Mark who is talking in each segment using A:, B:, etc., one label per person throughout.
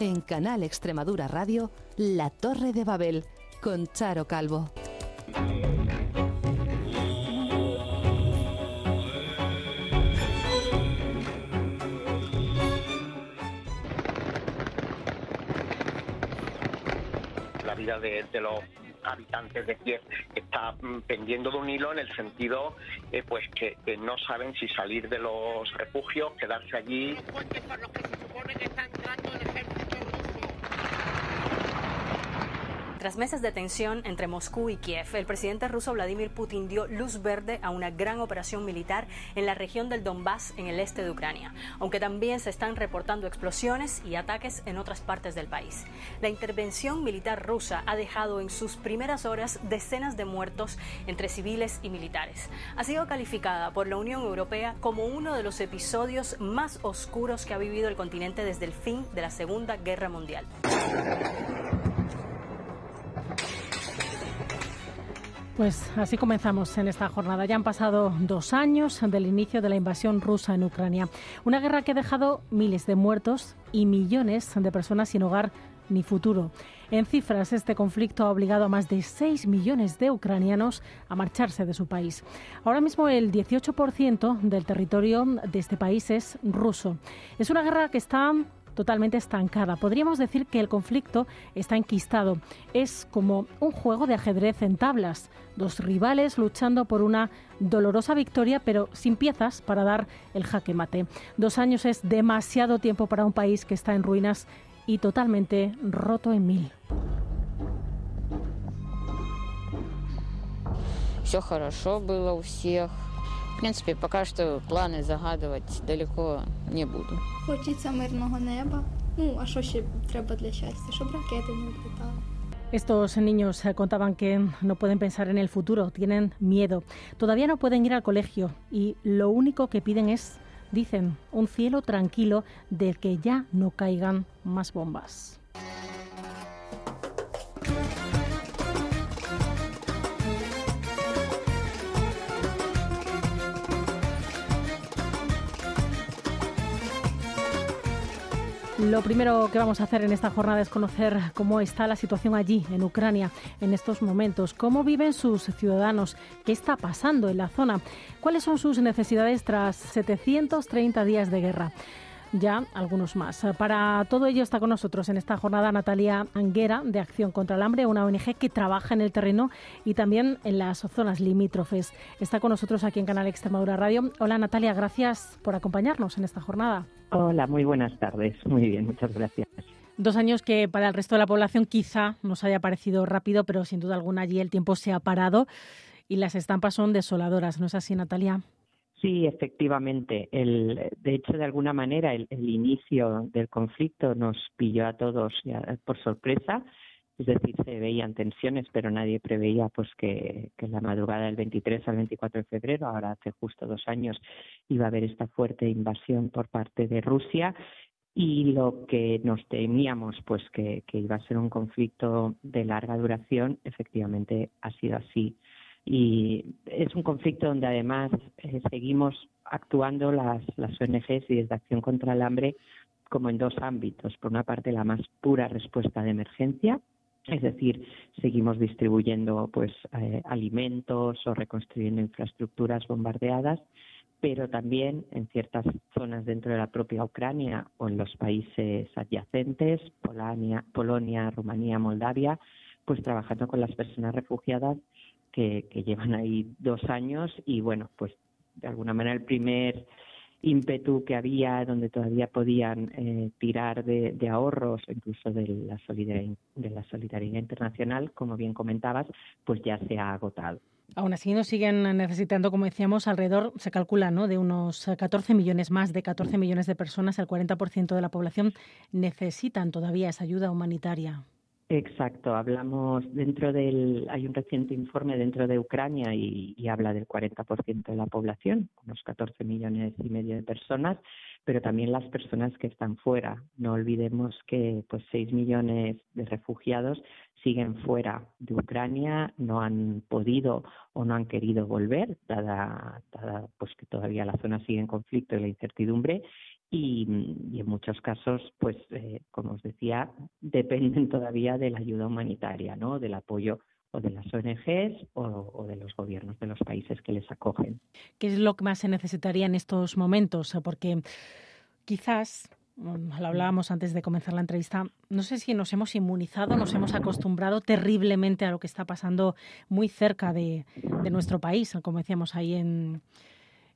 A: En Canal Extremadura Radio, La Torre de Babel, con Charo Calvo.
B: La vida de, los habitantes de Kiev está mm, pendiendo de un hilo en el sentido eh, pues que, que, no saben si salir de los refugios, quedarse allí.
C: Tras meses de tensión entre Moscú y Kiev, el presidente ruso Vladimir Putin dio luz verde a una gran operación militar en la región del Donbass, en el este de Ucrania, aunque también se están reportando explosiones y ataques en otras partes del país. La intervención militar rusa ha dejado en sus primeras horas decenas de muertos entre civiles y militares. Ha sido calificada por la Unión Europea como uno de los episodios más oscuros que ha vivido el continente desde el fin de la Segunda Guerra Mundial.
D: Pues así comenzamos en esta jornada. Ya han pasado dos años del inicio de la invasión rusa en Ucrania. Una guerra que ha dejado miles de muertos y millones de personas sin hogar ni futuro. En cifras, este conflicto ha obligado a más de 6 millones de ucranianos a marcharse de su país. Ahora mismo el 18% del territorio de este país es ruso. Es una guerra que está totalmente estancada. Podríamos decir que el conflicto está enquistado. Es como un juego de ajedrez en tablas. Dos rivales luchando por una dolorosa victoria, pero sin piezas para dar el jaque mate. Dos años es demasiado tiempo para un país que está en ruinas y totalmente roto en mil
E: принципі, поки що плани загадувати далеко не буду.
F: Хочеться мирного неба. Ну, а що ще треба для щастя? Щоб ракети не відлітали.
D: Estos niños eh, contaban que no pueden pensar en el futuro, tienen miedo, todavía no pueden ir al colegio y lo único que piden es, dicen, un cielo tranquilo del que ya no caigan más bombas. Lo primero que vamos a hacer en esta jornada es conocer cómo está la situación allí, en Ucrania, en estos momentos, cómo viven sus ciudadanos, qué está pasando en la zona, cuáles son sus necesidades tras 730 días de guerra ya algunos más. Para todo ello está con nosotros en esta jornada Natalia Anguera de Acción contra el Hambre, una ONG que trabaja en el terreno y también en las zonas limítrofes. Está con nosotros aquí en Canal Extremadura Radio. Hola Natalia, gracias por acompañarnos en esta jornada.
G: Hola, muy buenas tardes. Muy bien, muchas gracias.
D: Dos años que para el resto de la población quizá nos haya parecido rápido, pero sin duda alguna allí el tiempo se ha parado y las estampas son desoladoras, ¿no es así, Natalia?
G: Sí, efectivamente. El, de hecho, de alguna manera, el, inicio del conflicto nos pilló a todos por sorpresa. Es decir, se veían tensiones, pero nadie preveía pues que, que la madrugada del 23 al 24 de febrero, ahora hace justo dos años, iba a haber esta fuerte invasión por parte de Rusia y lo que nos temíamos pues que, que iba a ser un conflicto de larga duración efectivamente ha sido así y es un conflicto donde además eh, seguimos actuando las, las ONGs y desde Acción contra el Hambre como en dos ámbitos. Por una parte, la más pura respuesta de emergencia, es decir, seguimos distribuyendo pues eh, alimentos o reconstruyendo infraestructuras bombardeadas, pero también en ciertas zonas dentro de la propia Ucrania o en los países adyacentes, Polonia, Polonia Rumanía, Moldavia, pues trabajando con las personas refugiadas que, llevan ahí dos años y bueno, pues de alguna manera el primer ímpetu que había donde todavía podían eh, tirar de, ahorros incluso de la solidaridad de la solidaridad internacional como bien comentabas pues ya se ha agotado
D: Aún así nos siguen necesitando, como decíamos, alrededor, se calcula, ¿no? de unos 14 millones más, de 14 millones de personas, el 40% de la población necesitan todavía esa ayuda humanitaria.
G: Exacto, hablamos dentro del, hay un reciente informe dentro de Ucrania y, habla del 40% de la población, unos 14 millones y medio de personas, pero también las personas que están fuera. No olvidemos que pues 6 millones de refugiados siguen fuera de Ucrania, no han podido o no han querido volver, dada, dada pues que todavía la zona sigue en conflicto y la incertidumbre, y, en muchos casos, pues, eh, como os decía, dependen todavía de la ayuda humanitaria, ¿no? Del apoyo o de las ONGs o, de los gobiernos de los países que les acogen.
D: ¿Qué es lo que más se necesitaría en estos momentos? Porque quizás, mm, lo hablábamos antes de comenzar la entrevista, no sé si nos hemos inmunizado, nos hemos acostumbrado terriblemente a lo que está pasando muy cerca de, nuestro país, como decíamos ahí en,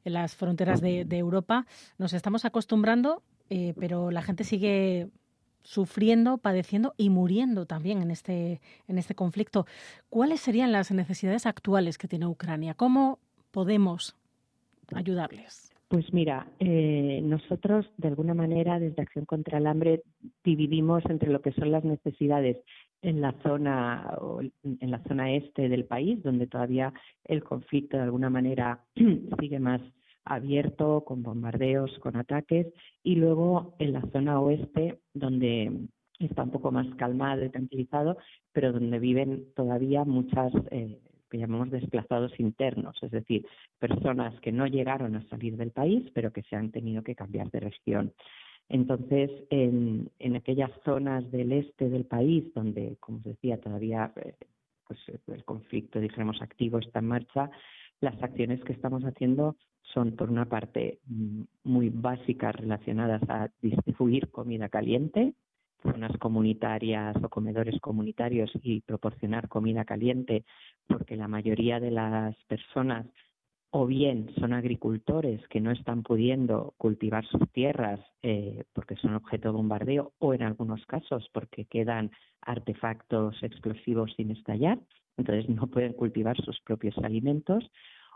D: las fronteras de, Europa. Nos estamos acostumbrando, eh, pero la gente sigue sufriendo, padeciendo y muriendo también en este, en este conflicto. ¿Cuáles serían las necesidades actuales que tiene Ucrania? ¿Cómo podemos ayudarles?
G: Pues mira, eh, nosotros de alguna manera desde Acción contra el Hambre dividimos entre lo que son las necesidades en la zona en la zona este del país, donde todavía el conflicto de alguna manera sigue más abierto, con bombardeos, con ataques, y luego en la zona oeste, donde está un poco más calmado y tranquilizado, pero donde viven todavía muchas eh, llamamos desplazados internos, es decir, personas que no llegaron a salir del país, pero que se han tenido que cambiar de región. Entonces, en, en aquellas zonas del este del país, donde, como os decía, todavía eh, pues, el conflicto, dijéramos, activo está en marcha, las acciones que estamos haciendo son, por una parte, mm, muy básicas relacionadas a distribuir comida caliente, zonas comunitarias o comedores comunitarios y proporcionar comida caliente, porque la mayoría de las personas o bien son agricultores que no están pudiendo cultivar sus tierras eh, porque son objeto de bombardeo o en algunos casos porque quedan artefactos explosivos sin estallar, entonces no pueden cultivar sus propios alimentos,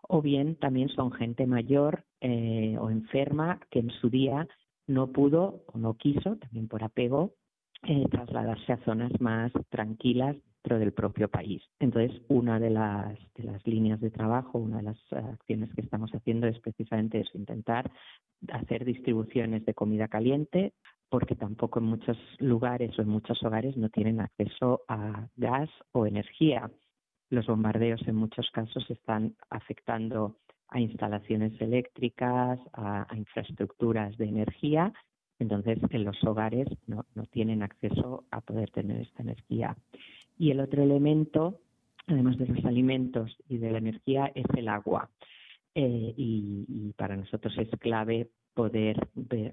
G: o bien también son gente mayor eh, o enferma que en su día no pudo o no quiso, también por apego, eh, trasladarse a zonas más tranquilas dentro del propio país. Entonces, una de las, líneas de trabajo, una de las eh, acciones que estamos haciendo es precisamente eso, intentar hacer distribuciones de comida caliente, porque tampoco en muchos lugares o en muchos hogares no tienen acceso a gas o energía los bombardeos en muchos casos están afectando a instalaciones eléctricas, a, infraestructuras de energía, entonces en los hogares no, tienen acceso a poder tener esta energía. Y el otro elemento, además de los alimentos y de la energía, es el agua. Eh, y, para nosotros es clave poder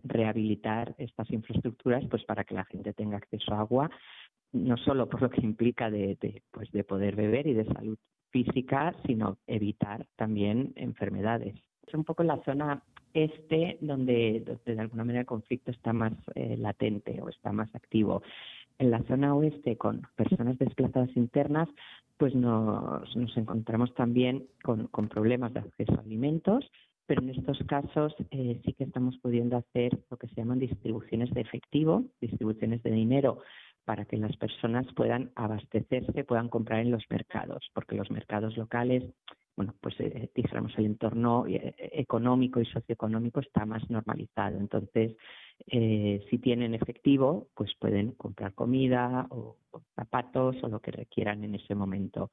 G: rehabilitar estas infraestructuras pues para que la gente tenga acceso a agua no solo por lo que implica de, pues de poder beber y de salud física, sino evitar también enfermedades. Es un poco la zona este donde, de alguna manera el conflicto está más eh, latente o está más activo. En la zona oeste, con personas desplazadas internas, pues nos, encontramos también con, con problemas de acceso a alimentos, pero en estos casos eh, sí que estamos pudiendo hacer lo que se llaman distribuciones de efectivo, distribuciones de dinero para que las personas puedan abastecerse, puedan comprar en los mercados, porque los mercados locales, bueno, pues eh, dijéramos el entorno eh, económico y socioeconómico está más normalizado. Entonces, eh, si tienen efectivo, pues pueden comprar comida o, zapatos o lo que requieran en ese momento.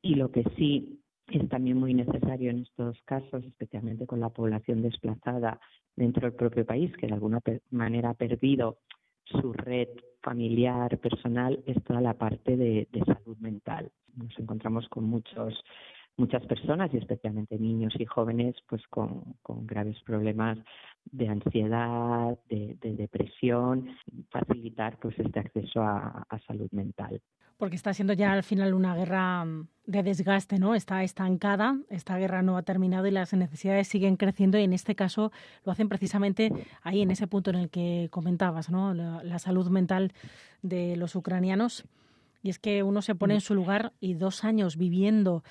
G: Y lo que sí es también muy necesario en estos casos, especialmente con la población desplazada dentro del propio país, que de alguna manera ha perdido su red familiar, personal, es toda la parte de, salud mental. Nos encontramos con muchos muchas personas y especialmente niños y jóvenes pues con, graves problemas de ansiedad, de, depresión, facilitar pues este acceso a salud mental
D: porque está siendo ya al final una guerra de desgaste, ¿no? Está estancada, esta guerra no ha terminado y las necesidades siguen creciendo y en este caso lo hacen precisamente ahí en ese punto en el que comentabas, ¿no? La, salud mental de los ucranianos. Y es que uno se pone en su lugar y dos años viviendo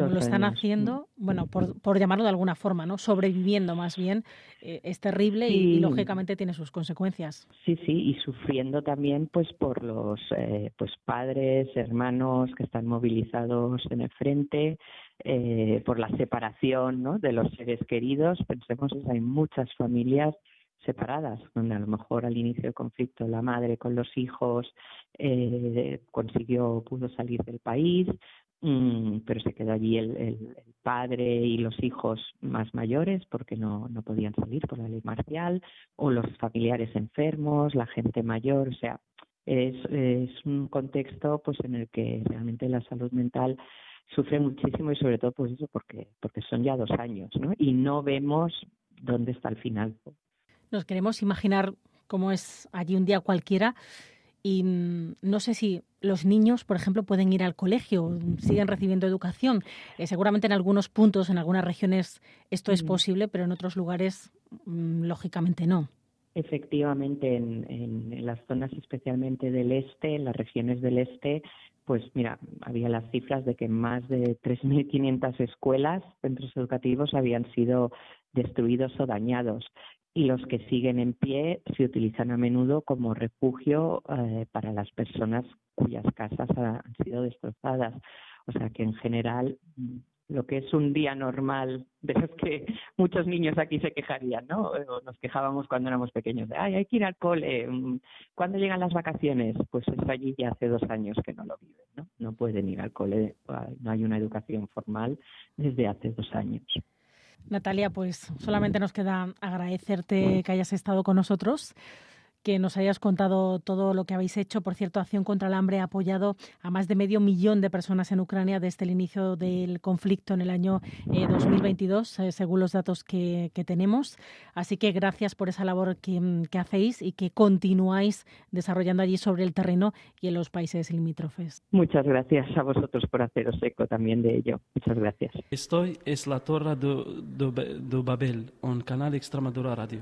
D: como lo están haciendo, bueno, por, por, llamarlo de alguna forma, ¿no? Sobreviviendo más bien, eh, es terrible y, lógicamente tiene sus consecuencias.
G: Sí, sí, y sufriendo también pues por los eh, pues padres, hermanos que están movilizados en el frente, eh, por la separación ¿no? de los seres queridos. Pensemos que hay muchas familias separadas, donde a lo mejor al inicio del conflicto la madre con los hijos eh, consiguió, pudo salir del país, pero se quedó allí el, padre y los hijos más mayores porque no, no podían salir por la ley marcial, o los familiares enfermos, la gente mayor, o sea, es, es un contexto pues en el que realmente la salud mental sufre muchísimo y sobre todo pues eso porque porque son ya dos años ¿no? y no vemos dónde está el final.
D: Nos queremos imaginar cómo es allí un día cualquiera y mm, no sé si los niños, por ejemplo, pueden ir al colegio, siguen recibiendo educación. Eh, seguramente en algunos puntos, en algunas regiones, esto es posible, pero en otros lugares, mm, lógicamente no.
G: Efectivamente, en, en, las zonas especialmente del este, en las regiones del este, pues mira, había las cifras de que más de 3.500 escuelas, centros educativos, habían sido destruidos o dañados y los que siguen en pie se utilizan a menudo como refugio eh, para las personas cuyas casas han sido destrozadas. O sea que en general lo que es un día normal, de los que muchos niños aquí se quejarían, ¿no? O nos quejábamos cuando éramos pequeños, de, ay, hay que ir al cole, mm, ¿cuándo llegan las vacaciones? Pues es allí ya hace dos años que no lo viven, ¿no? No pueden ir al cole, no hay una educación formal desde hace dos años.
D: Natalia, pues solamente nos queda agradecerte que hayas estado con nosotros que nos hayas contado todo lo que habéis hecho. Por cierto, Acción contra el Hambre ha apoyado a más de medio millón de personas en Ucrania desde el inicio del conflicto en el año 2022, eh, eh, según los datos que, tenemos. Así que gracias por esa labor que, que, hacéis y que continuáis desarrollando allí sobre el terreno y en los países limítrofes.
G: Muchas gracias a vosotros por haceros eco también de ello. Muchas gracias.
H: Estoy es la Torre de, de Babel, un canal Extremadura Radio.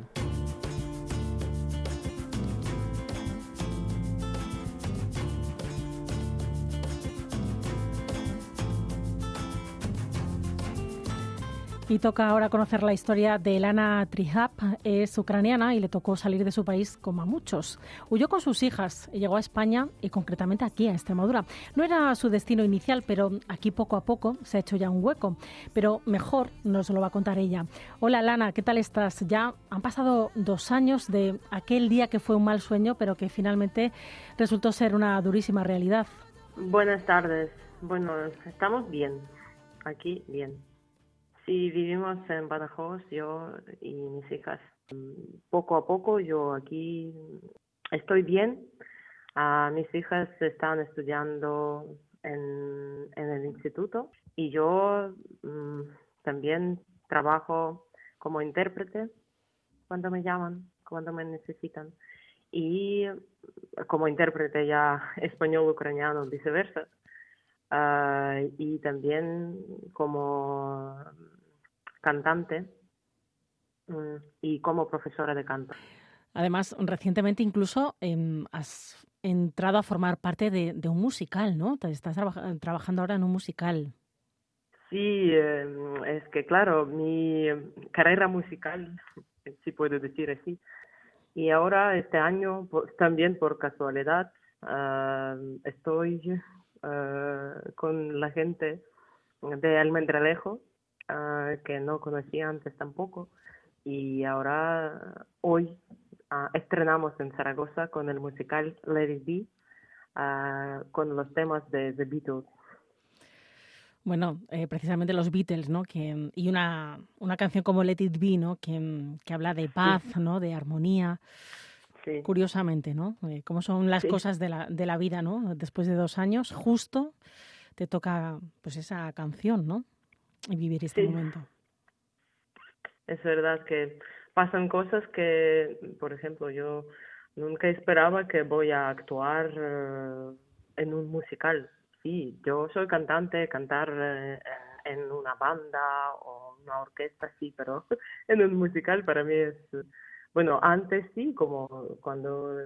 D: Y toca ahora conocer la historia de Elana Trihap. Es ucraniana y le tocó salir de su país como a muchos. Huyó con sus hijas y llegó a España y concretamente aquí, a Extremadura. No era su destino inicial, pero aquí poco a poco se ha hecho ya un hueco. Pero mejor nos lo va a contar ella. Hola Lana, ¿qué tal estás? Ya han pasado dos años de aquel día que fue un mal sueño, pero que finalmente resultó ser una durísima realidad.
I: Buenas tardes. Bueno, estamos bien. Aquí bien. Sí, vivimos en Badajoz, yo y mis hijas. Poco a poco yo aquí estoy bien. Uh, mis hijas están estudiando en, en el instituto y yo mm, también trabajo como intérprete cuando me llaman, cuando me necesitan. Y como intérprete ya español-ucraniano, viceversa. Ah, y también como cantante mm, y como profesora de canto.
D: Además, recientemente incluso em, has entrado a formar parte de, un musical, ¿no? Estás trabajando ahora en un musical.
I: Sí, em, es que claro, mi carrera musical, si puedo decir así, y ahora este año también por casualidad ah, estoy ah, con la gente de Almendralejo Ah, que no conocía antes tampoco. Y ahora, hoy, ah, estrenamos en Zaragoza con el musical Let It Be, ah, con los temas de The Beatles.
D: Bueno, eh, precisamente los Beatles, ¿no? Que, y una, una canción como Let It Be, ¿no? Que, que habla de paz, ¿no? De armonía. Curiosamente, ¿no? Eh, cómo son las cosas de la, de la vida, ¿no? Después de dos años, justo te toca pues esa canción, ¿no? Y vivir este momento.
I: Es verdad que pasan cosas que, por ejemplo, yo nunca esperaba que voy a actuar eh, en un musical. Sí, yo soy cantante, cantar eh, en una banda o una orquesta, sí, pero en un musical para mí es bueno, antes sí, como cuando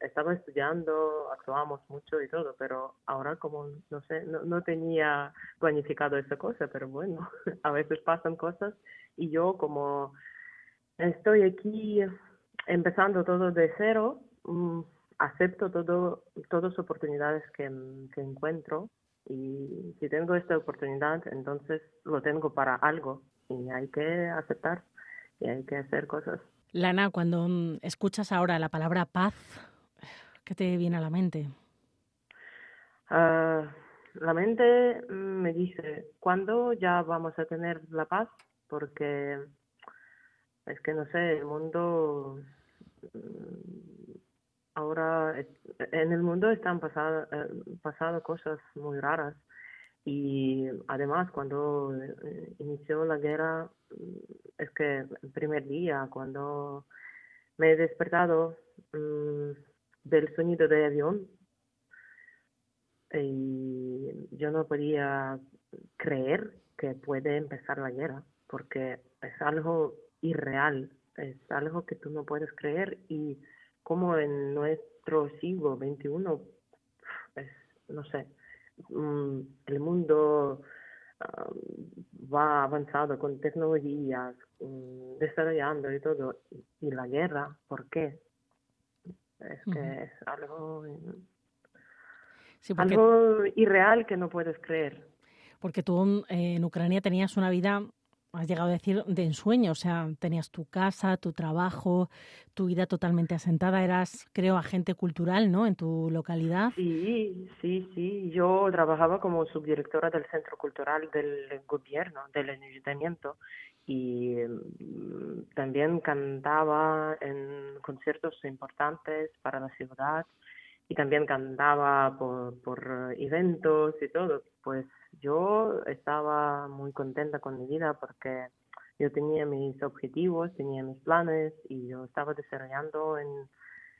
I: estaba estudiando, actuábamos mucho y todo, pero ahora como, no sé, no, no tenía planificado esa cosa, pero bueno, a veces pasan cosas y yo como estoy aquí empezando todo de cero, mm, acepto todo, todas oportunidades que, que encuentro y si tengo esta oportunidad, entonces lo tengo para algo y hay que aceptar y hay que hacer cosas.
D: Lana, cuando mm, escuchas ahora la palabra paz, ¿qué te viene a la mente?
I: Ah, la mente me dice, ¿cuándo ya vamos a tener la paz? Porque es que no sé, el mundo mm, ahora en el mundo están pasando pasado cosas muy raras y además cuando eh, inició la guerra es que el primer día cuando me he despertado mm, del sonido de avión y yo no podía creer que puede empezar la guerra porque es algo irreal, es algo que tú no puedes creer y como en nuestro siglo XXI, es, no sé, mm, el mundo va avanzado con tecnologías, mm, desarrollando y todo, y la guerra, ¿por qué? Es que es algo, algo irreal que no puedes creer.
D: Porque tú en Ucrania tenías una vida has llegado a decir, de ensueño. O sea, tenías tu casa, tu trabajo, tu vida totalmente asentada. Eras, creo, agente cultural, ¿no? En tu localidad.
I: Sí, sí, sí. Yo trabajaba como subdirectora del Centro Cultural del Gobierno, del Ayuntamiento. Y mm, también cantaba en conciertos importantes para la ciudad y también cantaba por, por eventos y todo. Pues yo estaba muy contenta con mi vida porque yo tenía mis objetivos, tenía mis planes y yo estaba desarrollando en,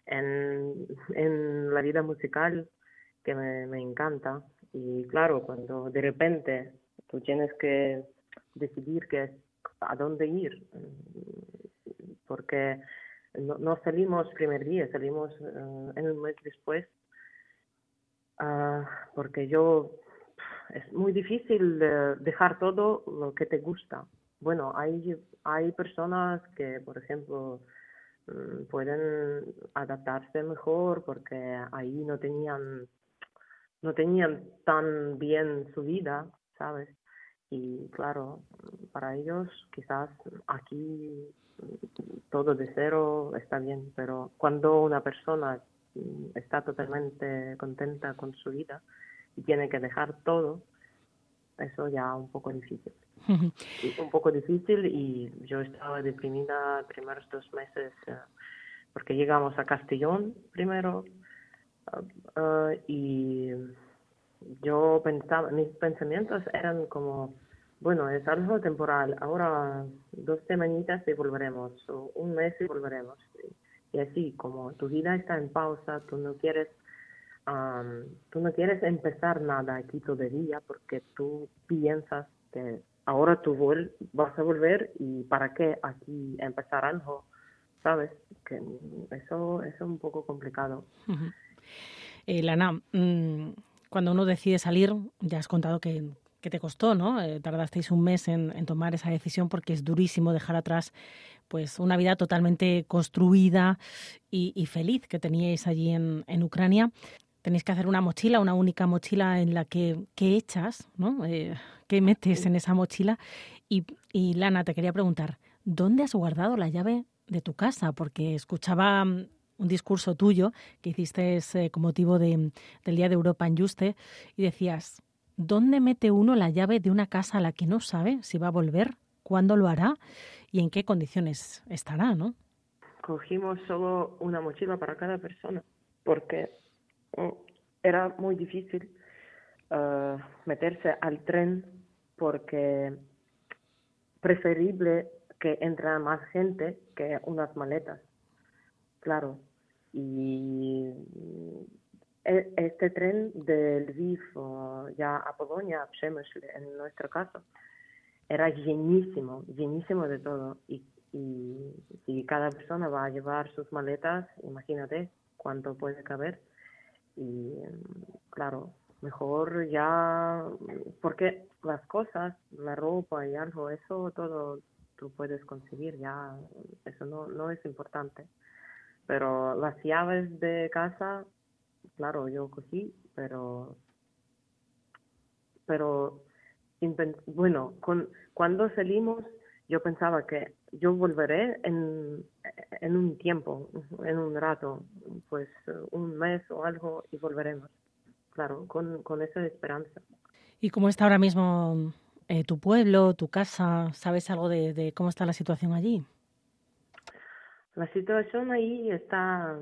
I: en, en la vida musical que me, me encanta. Y claro, cuando de repente tú tienes que decidir que, a dónde ir, porque no, no salimos primer día, salimos uh, en un mes después, uh, porque yo es muy difícil dejar todo lo que te gusta. Bueno, hay, hay personas que, por ejemplo, mm, pueden adaptarse mejor porque ahí no tenían no tenían tan bien su vida, ¿sabes? Y claro, para ellos quizás aquí todo de cero está bien, pero cuando una persona mm, está totalmente contenta con su vida y tiene que dejar todo, eso ya un poco difícil. un poco difícil y yo estaba deprimida primeros dos meses eh, porque llegamos a Castellón primero uh, y yo pensaba, mis pensamientos eran como bueno, es algo temporal. Ahora dos semanitas y volveremos, o un mes y volveremos. Y así, como tu vida está en pausa, tú no quieres, tú no quieres empezar nada aquí todavía porque tú piensas que ahora tú vas a volver y para qué aquí empezar algo, ¿sabes? Que eso, es un poco complicado.
D: Eh, Lana, mm, cuando uno decide salir, ya has contado que que te costó, ¿no? Eh, tardasteis un mes en, tomar esa decisión porque es durísimo dejar atrás pues una vida totalmente construida y, feliz que teníais allí en, Ucrania. Tenéis que hacer una mochila, una única mochila en la que, echas, ¿no? Eh, ¿Qué metes en esa mochila? Y, Lana, te quería preguntar, ¿dónde has guardado la llave de tu casa? Porque escuchaba mm, un discurso tuyo que hiciste eh, con motivo del Día de Europa en Juste y decías, ¿dónde mete uno la llave de una casa a la que no sabe si va a volver, cuándo lo hará y en qué condiciones estará, ¿no?
I: Cogimos solo una mochila para cada persona porque era muy difícil uh, meterse al tren porque preferible que entra más gente que unas maletas. Claro. Y e, este tren del Lviv ya a Polonia, en nuestro caso, era llenísimo, llenísimo de todo. Y, y, cada persona va a llevar sus maletas, imagínate cuánto puede caber. Y claro, mejor ya, porque las cosas, la ropa y algo, eso todo tú puedes conseguir, ya, eso no, no es importante. Pero las llaves de casa claro, yo cogí, pero, pero, bueno, con, cuando salimos, yo pensaba que yo volveré en, en un tiempo, en un rato, pues un mes o algo y volveremos. claro, con, con esa esperanza.
D: ¿Y cómo está ahora mismo eh, tu pueblo, tu casa? ¿Sabes algo de, de cómo está la situación allí?
I: La situación ahí está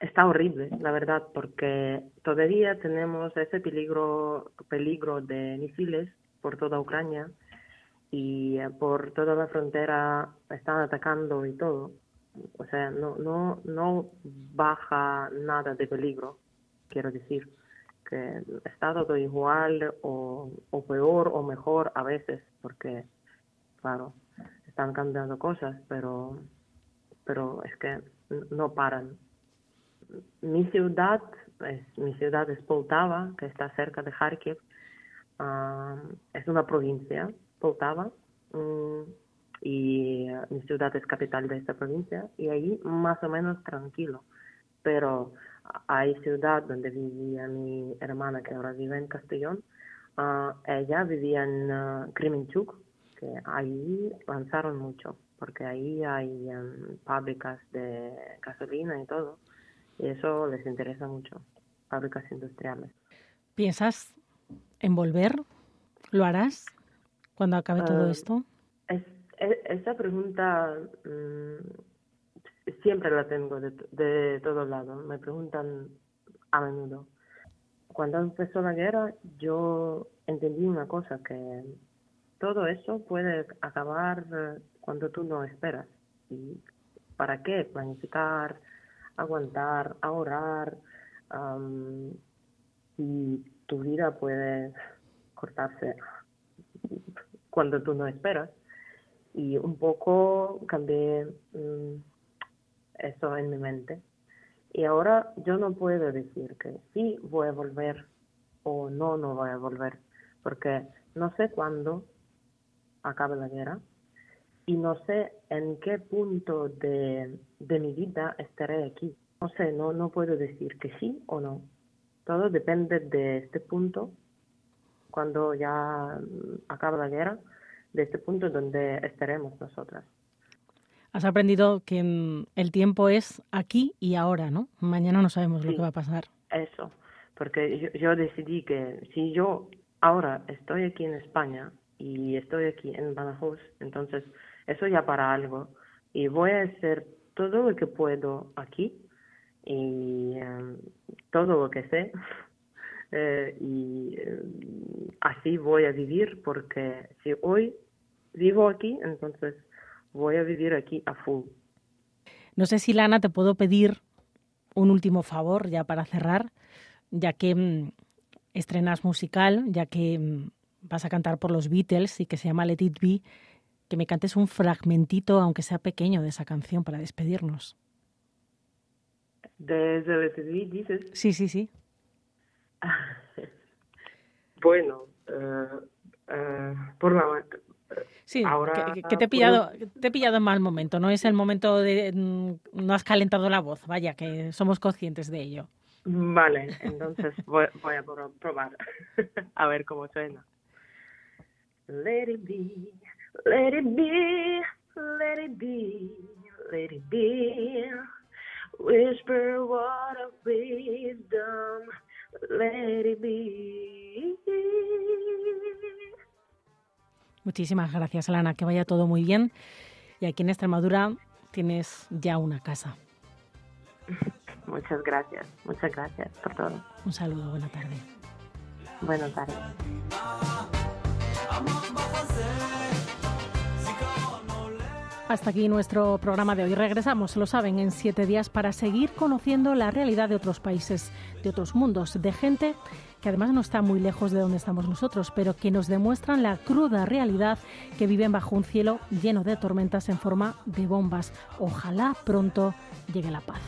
I: está horrible, la verdad, porque todavía tenemos ese peligro, peligro de misiles por toda Ucrania y eh, por toda la frontera están atacando y todo. O sea, no, no, no baja nada de peligro, quiero decir, que está todo igual o, o peor o mejor a veces, porque, claro, están cambiando cosas, pero, pero es que no paran. Mi ciudad, es, mi ciudad es Poltava, que está cerca de Kharkiv, ah, es una provincia, Poltava, mm, y mi ciudad es capital de esta provincia, y ahí más o menos tranquilo. Pero hay ciudad donde vivía mi hermana, que ahora vive en Castellón, ah, ella vivía en uh, Kremenchuk, que ahí lanzaron mucho, porque ahí hay em, fábricas de gasolina y todo y eso les interesa mucho, fábricas industriales.
D: ¿Piensas en volver? ¿Lo harás cuando acabe todo
I: Ah,
D: esto?
I: Es, e- esa pregunta mm, siempre la tengo de, de todos lados. Me preguntan a menudo. Cuando empezó la guerra, yo entendí una cosa, que todo eso puede acabar cuando tú no esperas. ¿Y para qué? Planificar, aguantar, ahorrar, y tu vida puede cortarse cuando tú no esperas. Y un poco cambié mm, eso en mi mente. Y ahora yo no puedo decir que sí voy a volver o no, no voy a volver, porque no sé cuándo acabe la guerra y no sé en qué punto de, de mi vida estaré aquí. No sé, no, no puedo decir que sí o no. Todo depende de este punto, cuando ya mm, acabe la guerra, de este punto donde estaremos nosotras.
D: Has aprendido que mm, el tiempo es aquí y ahora, ¿no? Mañana no sabemos lo que va a pasar.
I: Eso, porque yo, yo decidí que si yo ahora estoy aquí en España y estoy aquí en Badajoz, entonces eso ya para algo y voy a hacer todo lo que puedo aquí y em, todo lo que sé eh, y em, así voy a vivir porque si hoy vivo aquí, entonces voy a vivir aquí a full.
D: No sé si, Lana, te puedo pedir un último favor ya para cerrar, ya que mm, estrenas musical, ya que vas a cantar por los Beatles y que se llama Let It Be, que me cantes un fragmentito, aunque sea pequeño, de esa canción para despedirnos.
I: Desde el dices
D: Sí, sí, sí.
I: Bueno, eh, eh, por la
D: Sí,
I: Ahora,
D: que, que te he pillado, te he pillado en mal momento. No es el momento de. mm, No has calentado la voz, vaya, que somos conscientes de ello.
I: Vale, entonces voy, voy a pro- probar a ver cómo suena. Let it be, let it be, let it be, let it be. Whisper what of wisdom, let it be.
D: Muchísimas gracias, Lana. Que vaya todo muy bien. Y aquí en Extremadura tienes ya una casa.
I: Muchas gracias, muchas gracias por todo.
D: Un saludo, buena tarde.
I: Buenas tardes.
D: Hasta aquí nuestro programa de hoy. Regresamos, lo saben, en siete días para seguir conociendo la realidad de otros países, de otros mundos, de gente que además no está muy lejos de donde estamos nosotros, pero que nos demuestran la cruda realidad que viven bajo un cielo lleno de tormentas en forma de bombas. Ojalá pronto llegue la paz.